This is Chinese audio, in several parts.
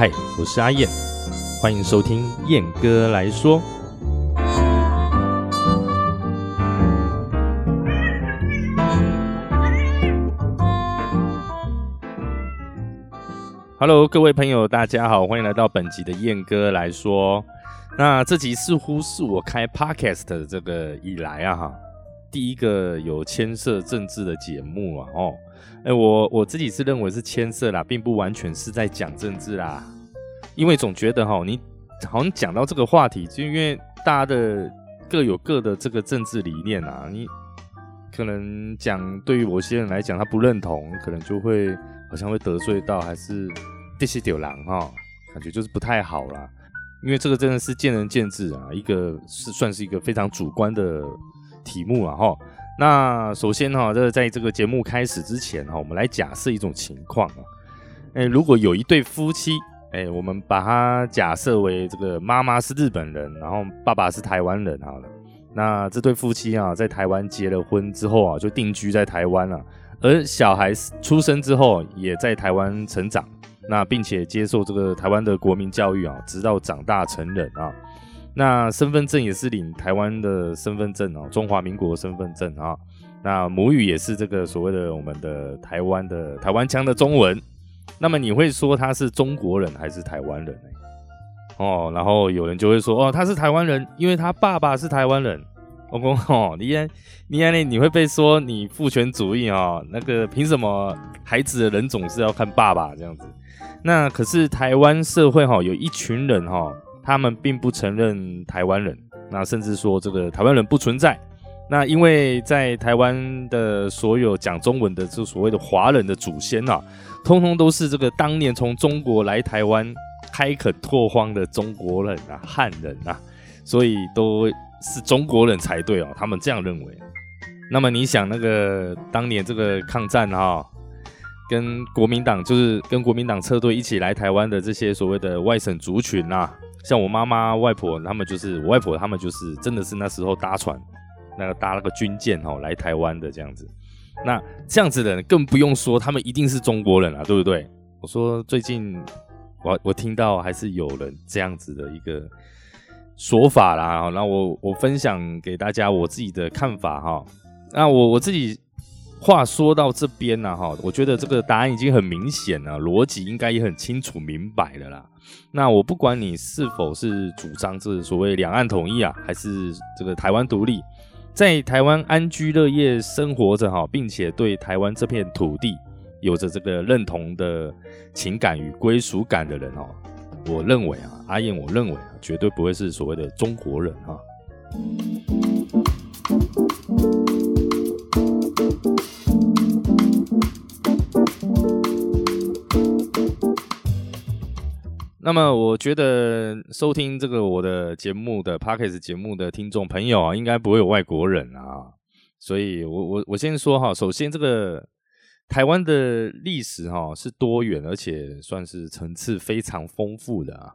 嗨，我是阿燕，欢迎收听燕哥来说。Hello，各位朋友，大家好，欢迎来到本集的燕哥来说。那这集似乎是我开 Podcast 的这个以来啊，哈，第一个有牵涉政治的节目啊，哦。哎，我我自己是认为是牵涉啦，并不完全是在讲政治啦，因为总觉得哈，你好像讲到这个话题，就因为大家的各有各的这个政治理念啊，你可能讲对于某些人来讲他不认同，可能就会好像会得罪到，还是这些丢狼哈，感觉就是不太好啦。因为这个真的是见仁见智啊，一个是算是一个非常主观的题目了哈。那首先哈，这在这个节目开始之前哈，我们来假设一种情况啊，哎，如果有一对夫妻，哎，我们把它假设为这个妈妈是日本人，然后爸爸是台湾人好了。那这对夫妻啊，在台湾结了婚之后啊，就定居在台湾了，而小孩出生之后也在台湾成长，那并且接受这个台湾的国民教育啊，直到长大成人啊。那身份证也是领台湾的身份证哦，中华民国身份证啊。那母语也是这个所谓的我们的台湾的台湾腔的中文。那么你会说他是中国人还是台湾人呢？哦，然后有人就会说哦，他是台湾人，因为他爸爸是台湾人。我公哦，你你你你会被说你父权主义啊？那个凭什么孩子的人总是要看爸爸这样子？那可是台湾社会哈，有一群人哈。他们并不承认台湾人，那甚至说这个台湾人不存在。那因为在台湾的所有讲中文的这所谓的华人的祖先啊，通通都是这个当年从中国来台湾开垦拓荒的中国人啊、汉人啊，所以都是中国人才对哦。他们这样认为。那么你想，那个当年这个抗战啊，跟国民党就是跟国民党车队一起来台湾的这些所谓的外省族群啊。像我妈妈、外婆他们就是我外婆他们就是真的是那时候搭船，那个搭了个军舰哦来台湾的这样子。那这样子的人更不用说，他们一定是中国人啊，对不对？我说最近我我听到还是有人这样子的一个说法啦。那我我分享给大家我自己的看法哈。那我我自己。话说到这边呢，哈，我觉得这个答案已经很明显了，逻辑应该也很清楚明白了啦。那我不管你是否是主张这所谓两岸统一啊，还是这个台湾独立，在台湾安居乐业生活着哈，并且对台湾这片土地有着这个认同的情感与归属感的人哦，我认为啊，阿燕，我认为啊，绝对不会是所谓的中国人哈。那么，我觉得收听这个我的节目的 p o c k e t 节目的听众朋友啊，应该不会有外国人啊。所以，我我我先说哈，首先这个台湾的历史哈是多元，而且算是层次非常丰富的啊。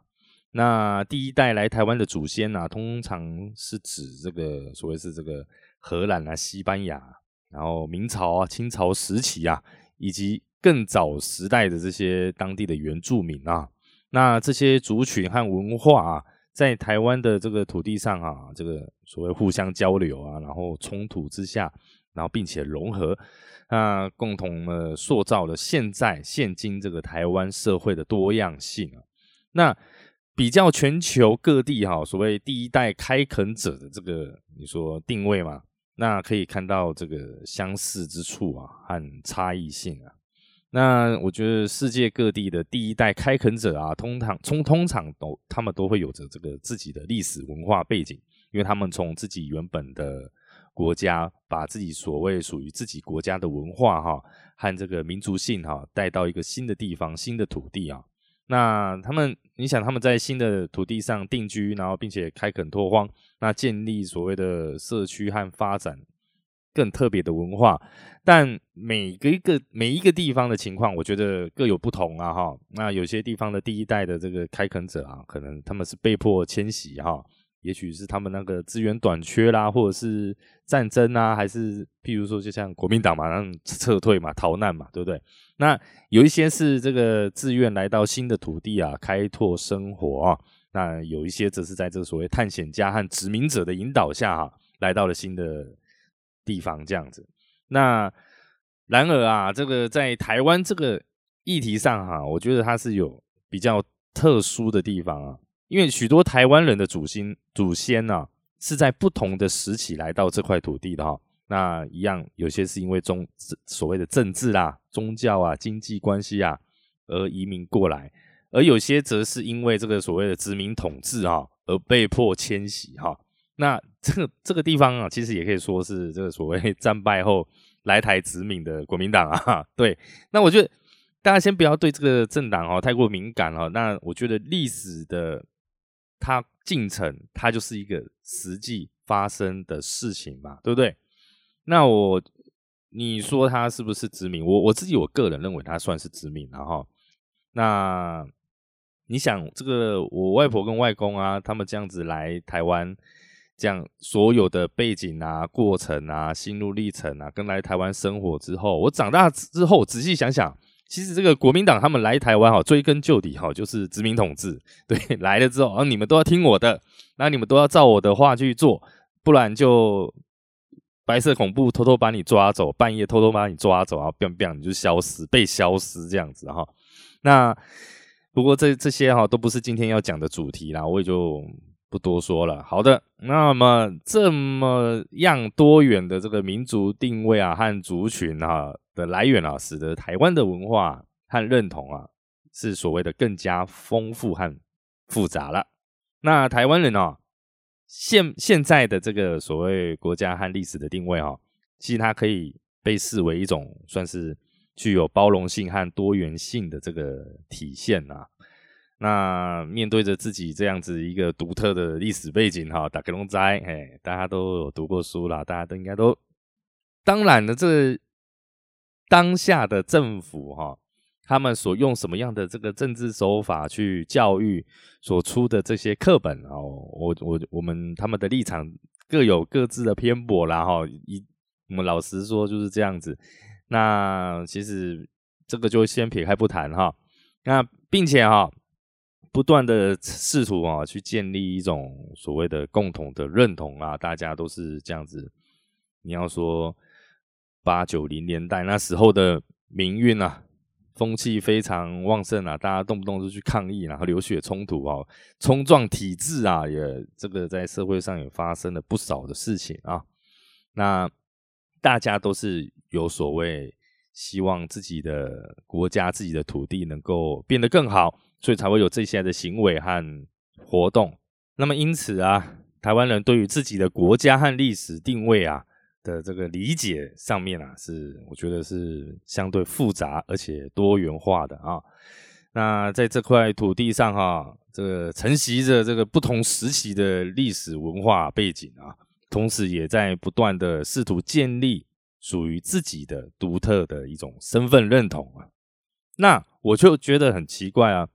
那第一代来台湾的祖先啊，通常是指这个所谓是这个荷兰啊、西班牙，然后明朝啊、清朝时期啊，以及更早时代的这些当地的原住民啊。那这些族群和文化啊，在台湾的这个土地上啊，这个所谓互相交流啊，然后冲突之下，然后并且融合，那共同呢塑造了现在现今这个台湾社会的多样性啊。那比较全球各地哈，所谓第一代开垦者的这个你说定位嘛，那可以看到这个相似之处啊和差异性啊。那我觉得世界各地的第一代开垦者啊，通常从通常都他们都会有着这个自己的历史文化背景，因为他们从自己原本的国家，把自己所谓属于自己国家的文化哈和这个民族性哈带到一个新的地方、新的土地啊。那他们，你想他们在新的土地上定居，然后并且开垦拓荒，那建立所谓的社区和发展。更特别的文化，但每一个每一个地方的情况，我觉得各有不同啊哈。那有些地方的第一代的这个开垦者啊，可能他们是被迫迁徙哈，也许是他们那个资源短缺啦，或者是战争啊，还是譬如说，就像国民党嘛，让撤退嘛，逃难嘛，对不对？那有一些是这个自愿来到新的土地啊，开拓生活啊。那有一些则是在这个所谓探险家和殖民者的引导下哈，来到了新的地方这样子。那然而啊，这个在台湾这个议题上哈，我觉得它是有比较特殊的地方啊，因为许多台湾人的祖先祖先呢是在不同的时期来到这块土地的哈。那一样，有些是因为中所谓的政治啦、宗教啊、经济关系啊而移民过来。而有些则是因为这个所谓的殖民统治啊，而被迫迁徙哈。那这个这个地方啊，其实也可以说是这个所谓 战败后来台殖民的国民党啊。对，那我觉得大家先不要对这个政党哦太过敏感哦。那我觉得历史的它进程，它就是一个实际发生的事情嘛，对不对？那我你说它是不是殖民？我我自己我个人认为它算是殖民，然后那。你想这个，我外婆跟外公啊，他们这样子来台湾，这样所有的背景啊、过程啊、心路历程啊，跟来台湾生活之后，我长大之后仔细想想，其实这个国民党他们来台湾哈，追根究底哈，就是殖民统治。对，来了之后啊，你们都要听我的，那你们都要照我的话去做，不然就白色恐怖偷偷把你抓走，半夜偷偷把你抓走，然后 biang biang 你就消失，被消失这样子哈。那。不过这这些哈都不是今天要讲的主题啦，我也就不多说了。好的，那么这么样多元的这个民族定位啊和族群啊的来源啊，使得台湾的文化和认同啊是所谓的更加丰富和复杂了。那台湾人啊现现在的这个所谓国家和历史的定位啊，其实它可以被视为一种算是。具有包容性和多元性的这个体现啊，那面对着自己这样子一个独特的历史背景哈，打个龙斋，哎，大家都有读过书啦，大家都应该都，当然了，这当下的政府哈，他们所用什么样的这个政治手法去教育所出的这些课本哦，我我我们他们的立场各有各自的偏颇啦哈，一我们老实说就是这样子。那其实这个就先撇开不谈哈，那并且哈，不断的试图啊去建立一种所谓的共同的认同啊，大家都是这样子。你要说八九零年代那时候的民运啊，风气非常旺盛啊，大家动不动就去抗议，然后流血冲突啊，冲撞体制啊，也这个在社会上也发生了不少的事情啊。那大家都是。有所谓希望自己的国家、自己的土地能够变得更好，所以才会有这些的行为和活动。那么因此啊，台湾人对于自己的国家和历史定位啊的这个理解上面啊，是我觉得是相对复杂而且多元化的啊。那在这块土地上哈，这个承袭着这个不同时期的历史文化背景啊，同时也在不断的试图建立。属于自己的独特的一种身份认同啊，那我就觉得很奇怪啊，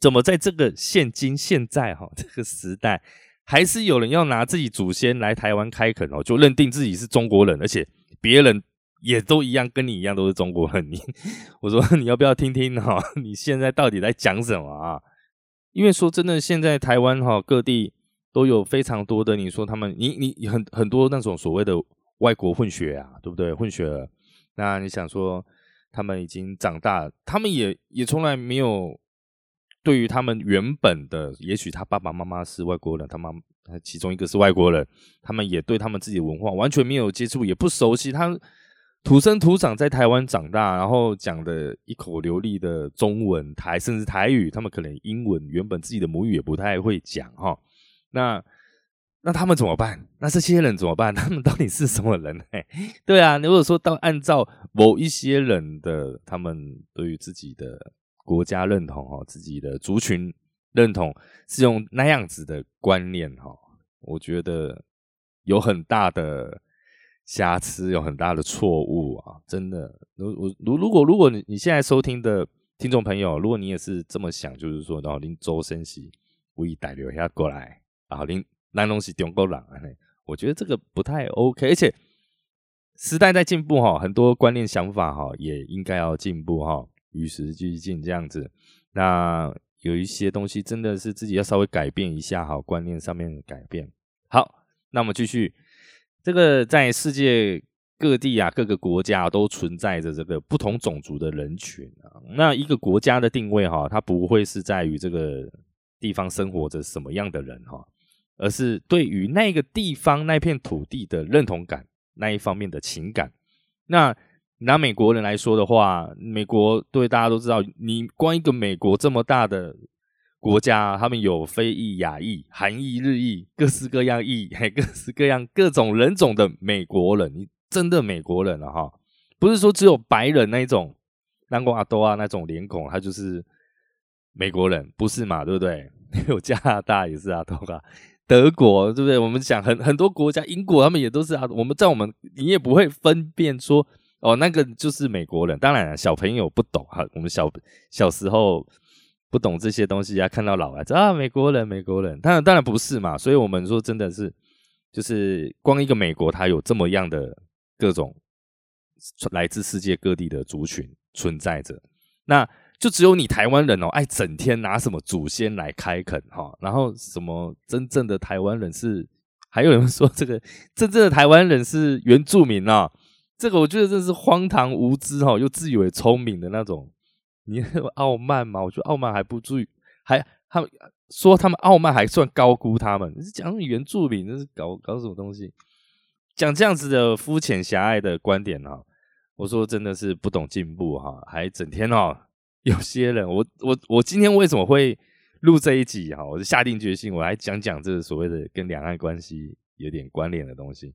怎么在这个现今现在哈 这个时代，还是有人要拿自己祖先来台湾开垦哦，就认定自己是中国人，而且别人也都一样，跟你一样都是中国人。你 我说你要不要听听哈？你现在到底在讲什么啊？因为说真的，现在台湾哈各地都有非常多的，你说他们，你你很很多那种所谓的。外国混血啊，对不对？混血，那你想说他们已经长大，他们也也从来没有对于他们原本的，也许他爸爸妈妈是外国人，他妈其中一个是外国人，他们也对他们自己的文化完全没有接触，也不熟悉。他土生土长在台湾长大，然后讲的一口流利的中文台，甚至台语，他们可能英文原本自己的母语也不太会讲哈。那那他们怎么办？那这些人怎么办？他们到底是什么人？嘿，对啊，如果说到按照某一些人的他们对于自己的国家认同哈，自己的族群认同是用那样子的观念哈，我觉得有很大的瑕疵，有很大的错误啊！真的，如如如如果如果你你现在收听的听众朋友，如果你也是这么想，就是说，然后您周升喜无意带留下过来，然后您。南龙是中国人，我觉得这个不太 OK，而且时代在进步哈，很多观念想法哈也应该要进步哈，与时俱进这样子。那有一些东西真的是自己要稍微改变一下哈，观念上面改变。好，那我们继续，这个在世界。各地啊，各个国家都存在着这个不同种族的人群啊。那一个国家的定位哈，它不会是在于这个地方生活着什么样的人哈，而是对于那个地方那片土地的认同感那一方面的情感。那拿美国人来说的话，美国对大家都知道，你光一个美国这么大的国家，他们有非裔、亚裔、韩裔、日裔，各式各样裔，还各式各样各种人种的美国人，你。真的美国人了哈，不是说只有白人那一种，南瓜阿多啊那种脸孔，他就是美国人，不是嘛？对不对？有加拿大也是阿多啊，德国对不对？我们讲很很多国家，英国他们也都是啊。我们在我们你也不会分辨说哦，那个就是美国人。当然了，小朋友不懂哈，我们小小时候不懂这些东西啊，看到老外啊，美国人，美国人，当然当然不是嘛。所以我们说真的是，就是光一个美国，它有这么样的。各种来自世界各地的族群存在着，那就只有你台湾人哦，爱整天拿什么祖先来开垦哈，然后什么真正的台湾人是，还有人说这个真正的台湾人是原住民啊，这个我觉得真是荒唐无知哈，又自以为聪明的那种，你 傲慢吗？我觉得傲慢还不至于，还他们说他们傲慢还算高估他们，讲原住民，那是搞搞什么东西？讲这样子的肤浅狭隘的观点哈，我说真的是不懂进步哈，还整天哦，有些人我我我今天为什么会录这一集哈？我就下定决心，我来讲讲这个所谓的跟两岸关系有点关联的东西，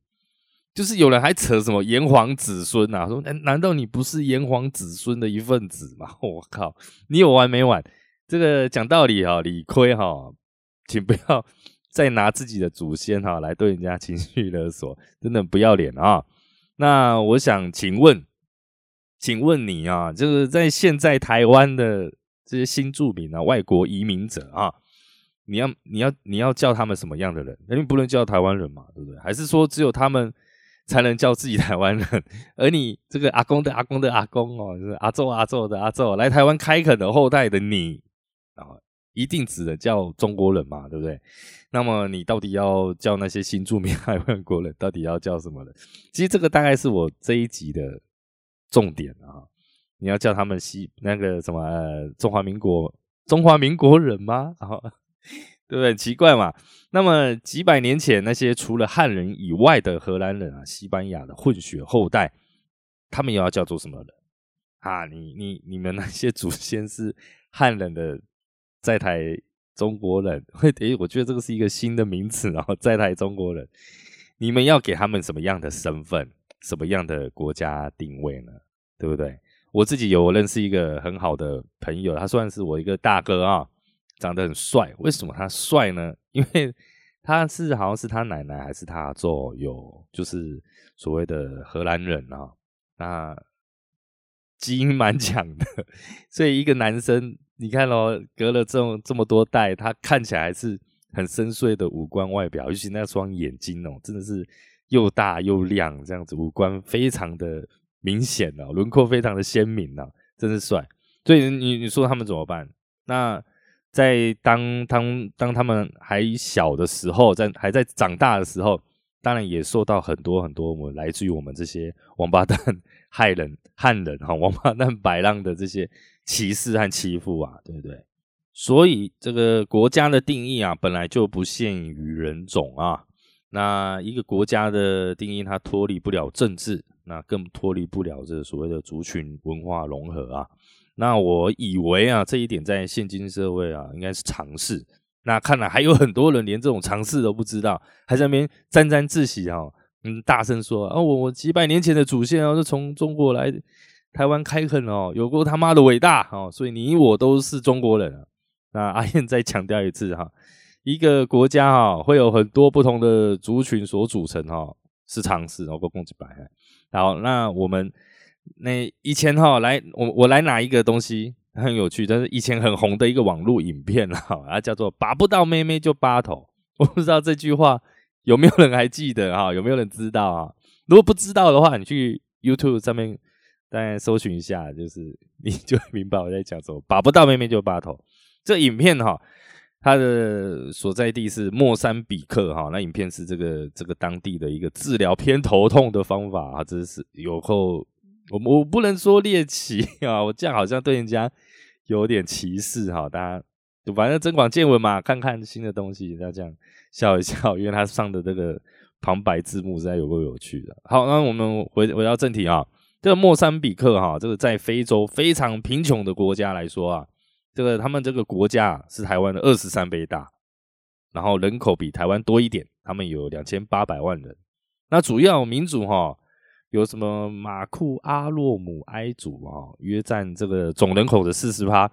就是有人还扯什么炎黄子孙啊，说难难道你不是炎黄子孙的一份子吗？我靠，你有完没完？这个讲道理哈，理亏哈，请不要。再拿自己的祖先哈来对人家情绪勒索，真的不要脸啊！那我想请问，请问你啊，就是在现在台湾的这些新住民啊、外国移民者啊，你要你要你要叫他们什么样的人？因为不能叫台湾人嘛，对不对？还是说只有他们才能叫自己台湾人？而你这个阿公的阿公的阿公哦，就是阿宙阿宙的阿宙来台湾开垦的后代的你啊？一定指的叫中国人嘛，对不对？那么你到底要叫那些新住民 还外国人，到底要叫什么人？其实这个大概是我这一集的重点啊！你要叫他们西那个什么呃中华民国中华民国人吗？然啊，对不对？奇怪嘛。那么几百年前那些除了汉人以外的荷兰人啊、西班牙的混血后代，他们又要叫做什么人啊？你你你们那些祖先是汉人的？在台中国人会诶，我觉得这个是一个新的名词然后在台中国人，你们要给他们什么样的身份，什么样的国家定位呢？对不对？我自己有认识一个很好的朋友，他算是我一个大哥啊，长得很帅。为什么他帅呢？因为他是好像是他奶奶还是他做有就是所谓的荷兰人啊，那基因蛮强的，所以一个男生。你看哦，隔了这么这么多代，他看起来是很深邃的五官外表，尤其那双眼睛哦，真的是又大又亮，这样子五官非常的明显哦，轮廓非常的鲜明啊，真是帅。所以你你说他们怎么办？那在当当当他们还小的时候，在还在长大的时候，当然也受到很多很多我们来自于我们这些王八蛋、害人、汉人哈，王八蛋、白浪的这些。歧视和欺负啊，对不对？所以这个国家的定义啊，本来就不限于人种啊。那一个国家的定义，它脱离不了政治，那更脱离不了这所谓的族群文化融合啊。那我以为啊，这一点在现今社会啊，应该是常识。那看来还有很多人连这种常识都不知道，还在那边沾沾自喜啊，嗯，大声说啊，我我几百年前的祖先啊，是从中国来。台湾开垦哦，有过他妈的伟大哦，所以你我都是中国人啊。那阿燕再强调一次哈，一个国家哈会有很多不同的族群所组成哈，是常识哦，够共几百。好，那我们那以前哈来，我我来拿一个东西很有趣，但是以前很红的一个网络影片哈，啊叫做拔不到妹妹就拔头。我不知道这句话有没有人还记得哈？有没有人知道啊？如果不知道的话，你去 YouTube 上面大概搜寻一下，就是你就明白我在讲什么。把不到妹妹就拔头。这影片哈，它的所在地是莫桑比克哈。那影片是这个这个当地的一个治疗偏头痛的方法啊，这是有后。我我不能说猎奇 啊，我这样好像对人家有点歧视哈。大家反正增广见闻嘛，看看新的东西，要这样笑一笑，因为他上的这个旁白字幕实在有够有趣的。好，那我们回回到正题啊，这个莫桑比克哈，这个在非洲非常贫穷的国家来说啊，这个他们这个国家是台湾的二十三倍大，然后人口比台湾多一点，他们有两千八百万人，那主要民族哈。有什么马库阿洛姆埃族啊，约占这个总人口的四十趴；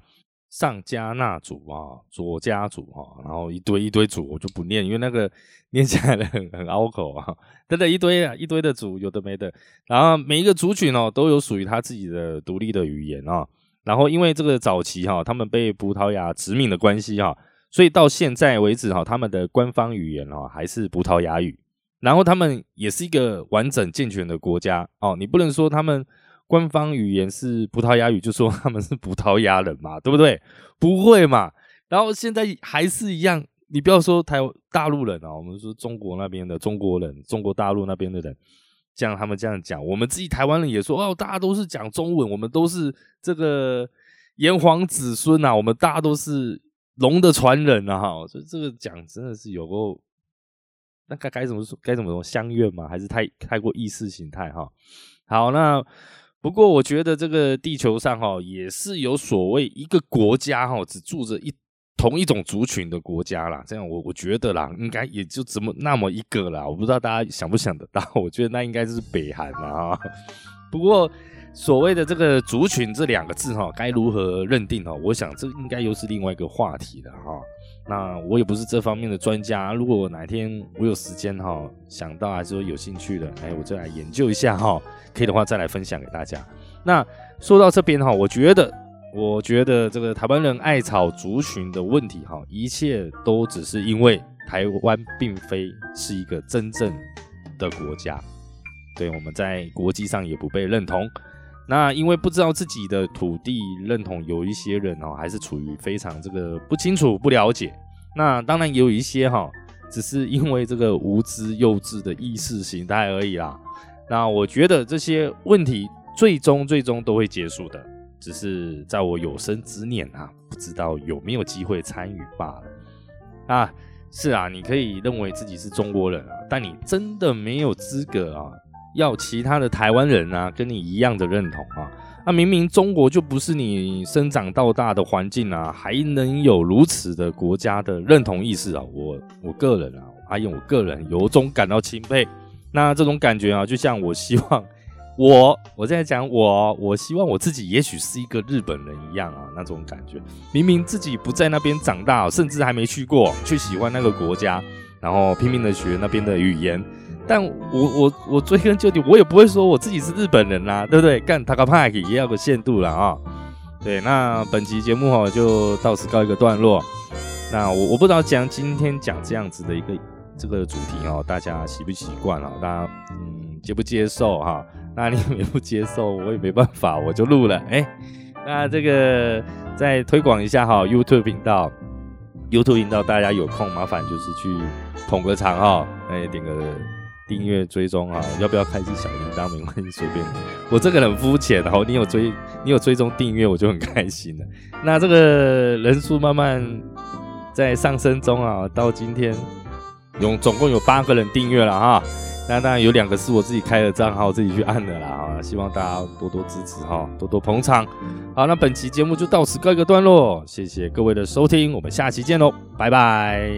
上加纳族啊，左加族啊，然后一堆一堆族，我就不念，因为那个 念起来很很拗口啊，等等，一堆啊，一堆的族，有的没的。然后每一个族群哦，都有属于他自己的独立的语言啊。然后因为这个早期哈，他们被葡萄牙殖民的关系哈，所以到现在为止哈，他们的官方语言哈还是葡萄牙语。然后他们也是一个完整健全的国家哦，你不能说他们官方语言是葡萄牙语，就说他们是葡萄牙人嘛，对不对？不会嘛。然后现在还是一样，你不要说台大陆人啊，我们说中国那边的中国人，中国大陆那边的人，像他们这样讲，我们自己台湾人也说哦，大家都是讲中文，我们都是这个炎黄子孙呐，我们大家都是龙的传人啊，哈，所以这个讲真的是有够。那该该怎么说？该怎么说？相怨吗？还是太太过意识形态哈？好，那不过我觉得这个地球上哈也是有所谓一个国家哈，只住着一同一种族群的国家啦。这样我我觉得啦，应该也就这么那么一个啦。我不知道大家想不想得到？我觉得那应该就是北韩啦哈。不过所谓的这个族群这两个字哈，该如何认定哈？我想这应该又是另外一个话题了哈。那我也不是这方面的专家，如果哪天我有时间哈，想到还是说有兴趣的，哎，我就来研究一下哈，可以的话再来分享给大家。那说到这边哈，我觉得，我觉得这个台湾人爱草族群的问题哈，一切都只是因为台湾并非是一个真正的国家，对，我们在国际上也不被认同。那因为不知道自己的土地认同，有一些人哦，还是处于非常这个不清楚、不了解。那当然也有一些哈，只是因为这个无知、幼稚的意识形态而已啦。那我觉得这些问题最终、最终都会结束的，只是在我有生之年啊，不知道有没有机会参与罢了。啊，是啊，你可以认为自己是中国人啊，但你真的没有资格啊。要其他的台湾人啊，跟你一样的认同啊，那明明中国就不是你生长到大的环境啊，还能有如此的国家的认同意识啊？我我个人啊，阿燕，我个人由衷感到钦佩。那这种感觉啊，就像我希望 我我在讲我，我希望我自己也许是一个日本人一样啊，那种感觉，明明自己不在那边长大，甚至还没去过，却喜欢那个国家，然后拼命的学那边的语言。但我我我追根究底，我也不会说我自己是日本人啦，对不对？干塔卡派也要个限度了啊。对，那本期节目哈就到此告一个段落。那我我不知道讲今天讲这样子的一个这个主题哦，大家习不习惯啊？大家嗯接不接受哈？那你也不接受，我也没办法，我就录了。哎，那这个再推广一下哈，YouTube 频道，YouTube 频道大家有空麻烦就是去捧个场哈，哎点个。订阅追踪啊，要不要开启小铃铛？没关系，随便。我这个很肤浅，然后你有追，你有追踪订阅，我就很开心了。那这个人数慢慢在上升中啊，到今天有总共有八个人订阅了哈。那当然有两个是我自己开的账号，自己去按的啦啊。希望大家多多支持哈，多多捧场。好，那本期节目就到此告一个段落，谢谢各位的收听，我们下期见喽，拜拜。